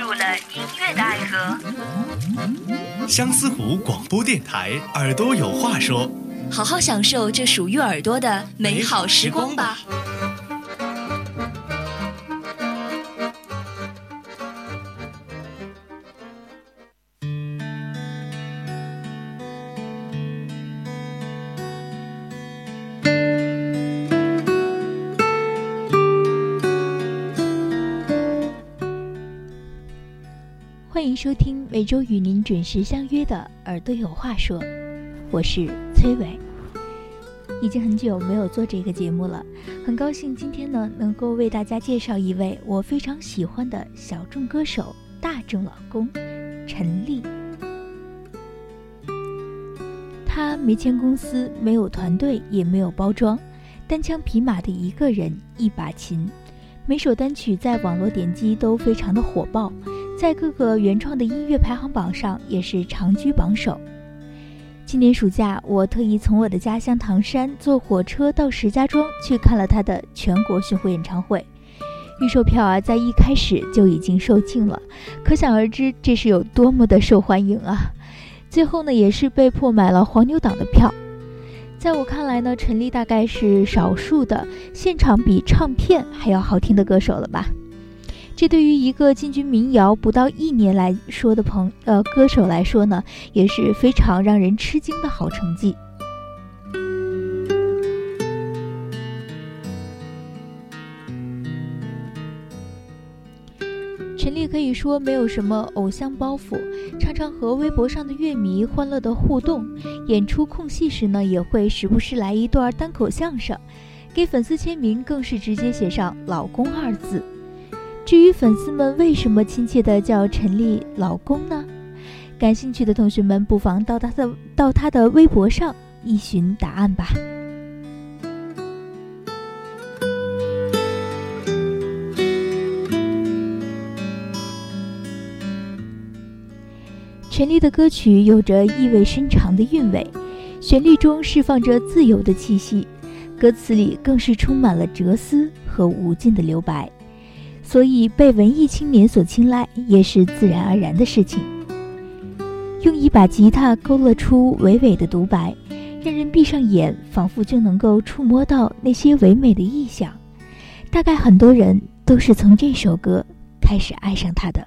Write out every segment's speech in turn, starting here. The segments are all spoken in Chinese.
入了音乐的爱河。相思湖广播电台，耳朵有话说。好好享受这属于耳朵的美好时光吧。收听每周与您准时相约的《耳朵有话说》，我是崔伟。已经很久没有做这个节目了，很高兴今天呢能够为大家介绍一位我非常喜欢的小众歌手——大众老公陈粒。他没签公司，没有团队，也没有包装，单枪匹马的一个人，一把琴，每首单曲在网络点击都非常的火爆。在各个原创的音乐排行榜上也是长居榜首。今年暑假，我特意从我的家乡唐山坐火车到石家庄去看了他的全国巡回演唱会。预售票啊，在一开始就已经售罄了，可想而知这是有多么的受欢迎啊！最后呢，也是被迫买了黄牛党的票。在我看来呢，陈粒大概是少数的现场比唱片还要好听的歌手了吧。这对于一个进军民谣不到一年来说的朋呃歌手来说呢，也是非常让人吃惊的好成绩。陈粒可以说没有什么偶像包袱，常常和微博上的乐迷欢乐的互动。演出空隙时呢，也会时不时来一段单口相声，给粉丝签名更是直接写上“老公”二字。至于粉丝们为什么亲切的叫陈丽老公呢？感兴趣的同学们不妨到他的到他的微博上一寻答案吧。陈丽的歌曲有着意味深长的韵味，旋律中释放着自由的气息，歌词里更是充满了哲思和无尽的留白。所以被文艺青年所青睐，也是自然而然的事情。用一把吉他勾勒出娓娓的独白，让人闭上眼，仿佛就能够触摸到那些唯美的意象。大概很多人都是从这首歌开始爱上他的。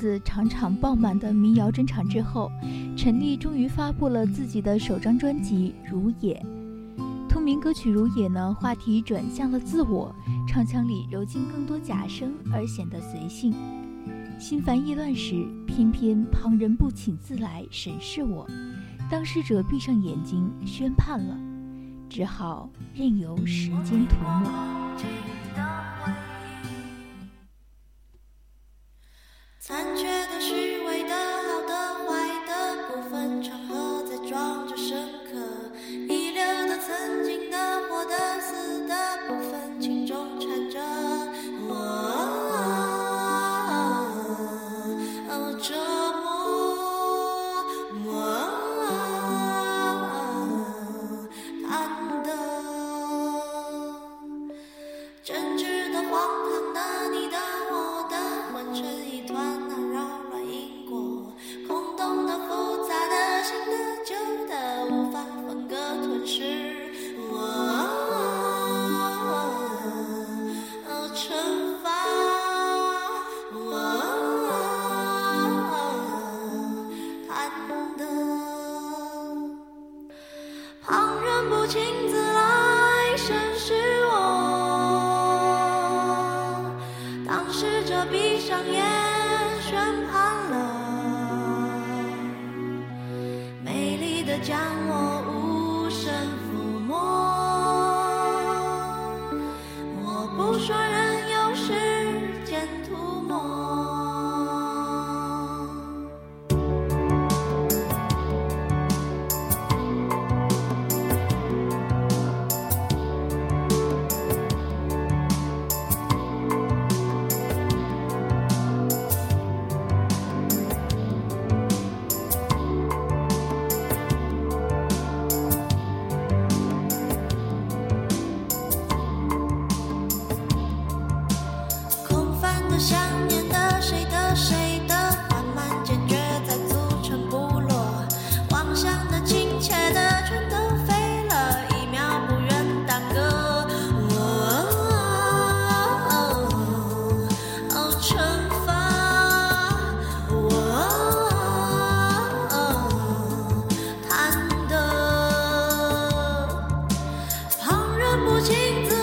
自场场爆满的民谣专场之后，陈粒终于发布了自己的首张专辑《如也》。同名歌曲《如也》呢，话题转向了自我，唱腔里揉进更多假声，而显得随性。心烦意乱时，偏偏旁人不请自来审视我，当事者闭上眼睛宣判了，只好任由时间涂抹。上眼宣判了，美丽的江镜子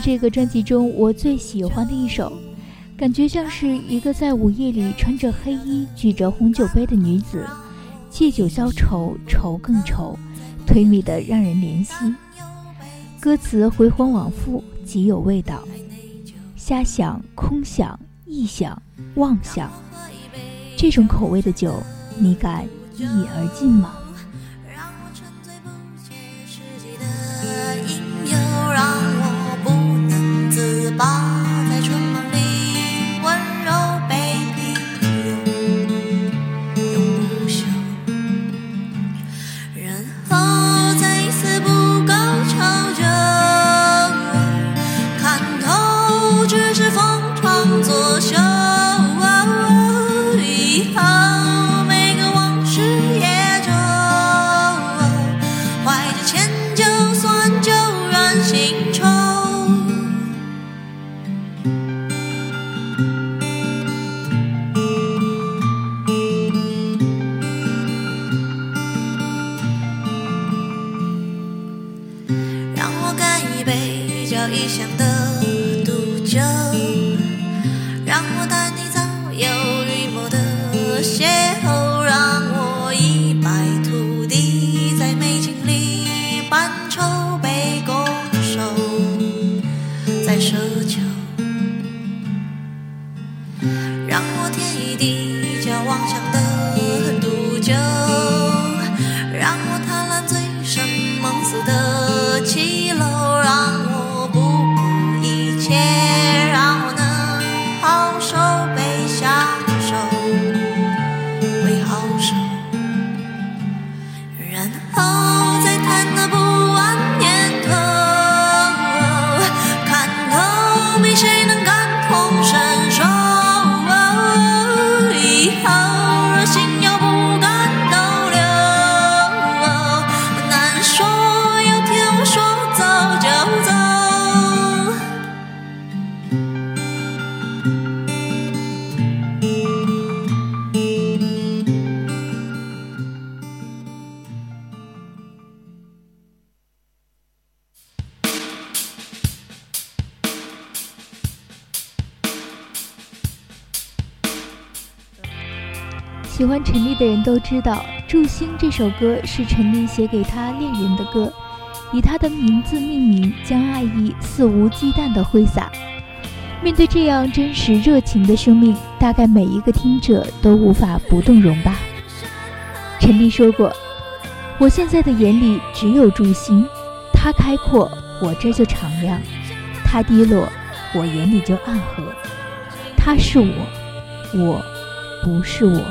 这个专辑中我最喜欢的一首，感觉像是一个在午夜里穿着黑衣、举着红酒杯的女子，借酒消愁，愁更愁，颓靡的让人怜惜。歌词回环往复，极有味道。瞎想、空想、臆想、妄想，这种口味的酒，你敢一饮而尽吗？喜欢陈粒的人都知道，《祝星》这首歌是陈粒写给他恋人的歌，以他的名字命名，将爱意肆无忌惮地挥洒。面对这样真实热情的生命，大概每一个听者都无法不动容吧。陈粒说过：“我现在的眼里只有祝星，他开阔，我这就敞亮；他低落，我眼里就暗合。他是我，我不是我。”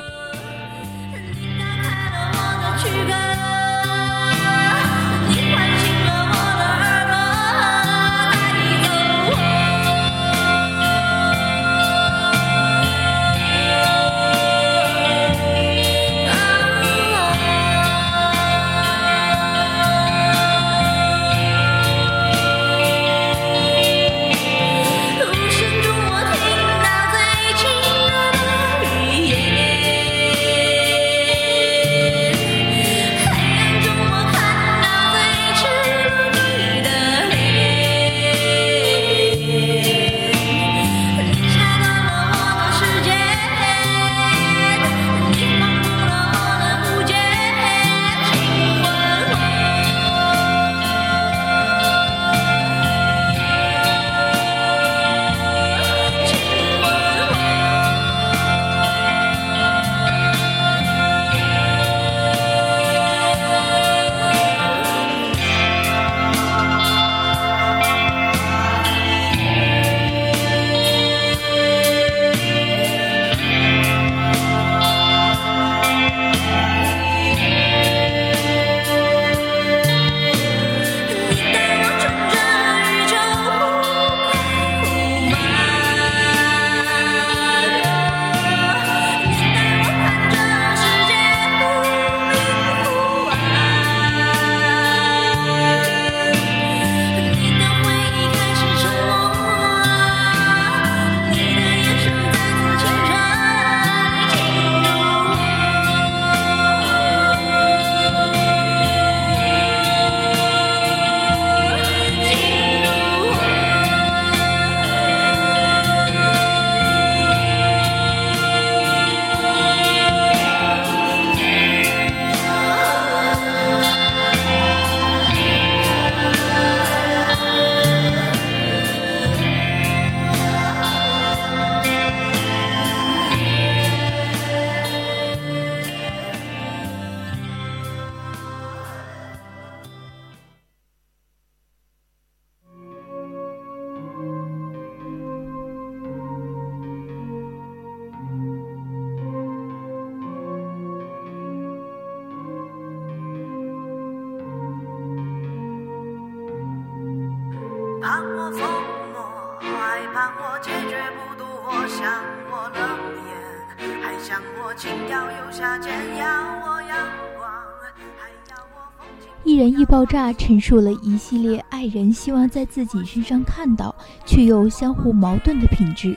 一人一爆炸陈述了一系列爱人希望在自己身上看到，却又相互矛盾的品质。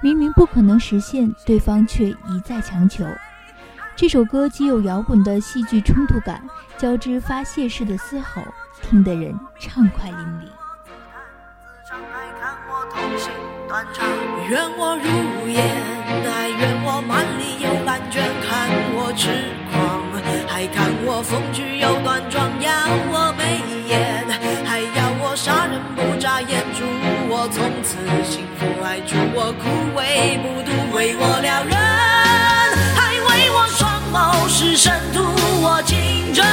明明不可能实现，对方却一再强求。这首歌既有摇滚的戏剧冲突感，交织发泄式的嘶吼，听得人畅快淋漓。愿我如烟，还痴狂，还看我风趣又端庄，要我眉眼，还要我杀人不眨眼，祝我从此幸福，还祝我枯萎不渡，为我撩人。还为我双眸是神图我情真，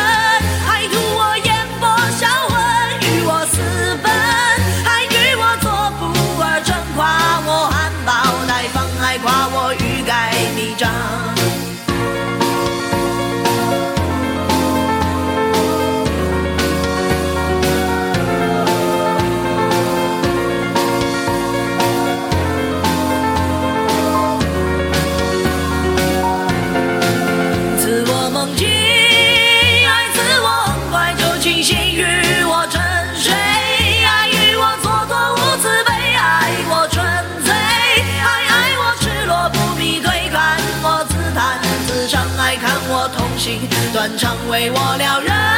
断肠为我撩人，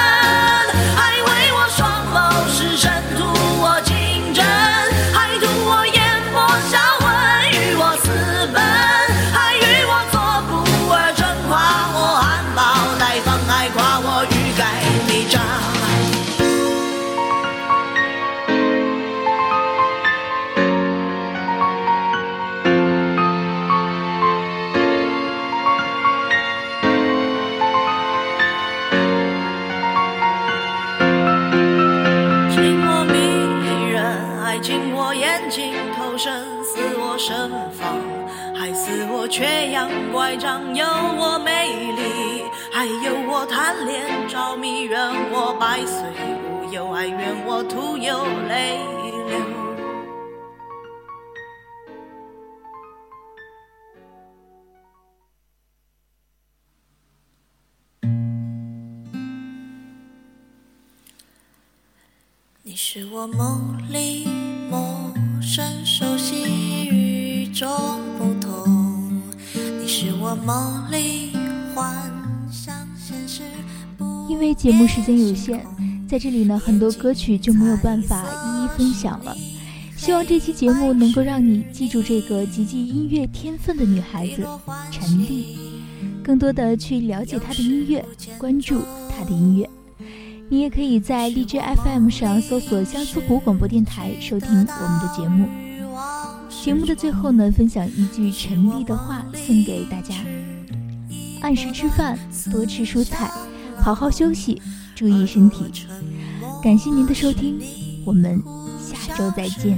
情投身，似我盛放，还似我缺氧乖张，有我美丽，还有我贪恋着迷，愿我百岁无忧，哀愿我徒有泪流。你是我梦里梦陌生熟悉。种不同，你是我梦里幻想现实因为节目时间有限，在这里呢，很多歌曲就没有办法一一分享了。希望这期节目能够让你记住这个极具音乐天分的女孩子陈丽，更多的去了解她的音乐，关注她的音乐。你也可以在荔枝 FM 上搜索相思湖广播电台，收听我们的节目。节目的最后呢，分享一句陈丽的话送给大家：按时吃饭，多吃蔬菜，好好休息，注意身体。感谢您的收听，我们下周再见。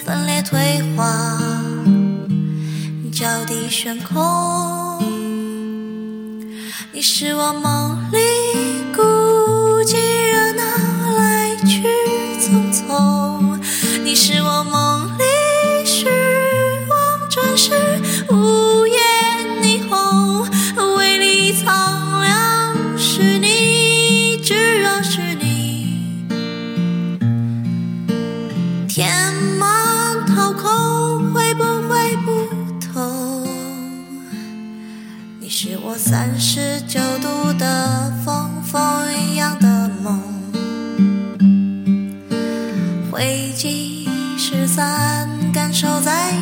分裂退化，脚底悬空，你是我梦里孤寂你是我三十九度的风，风一样的梦，回忆。失散，感受在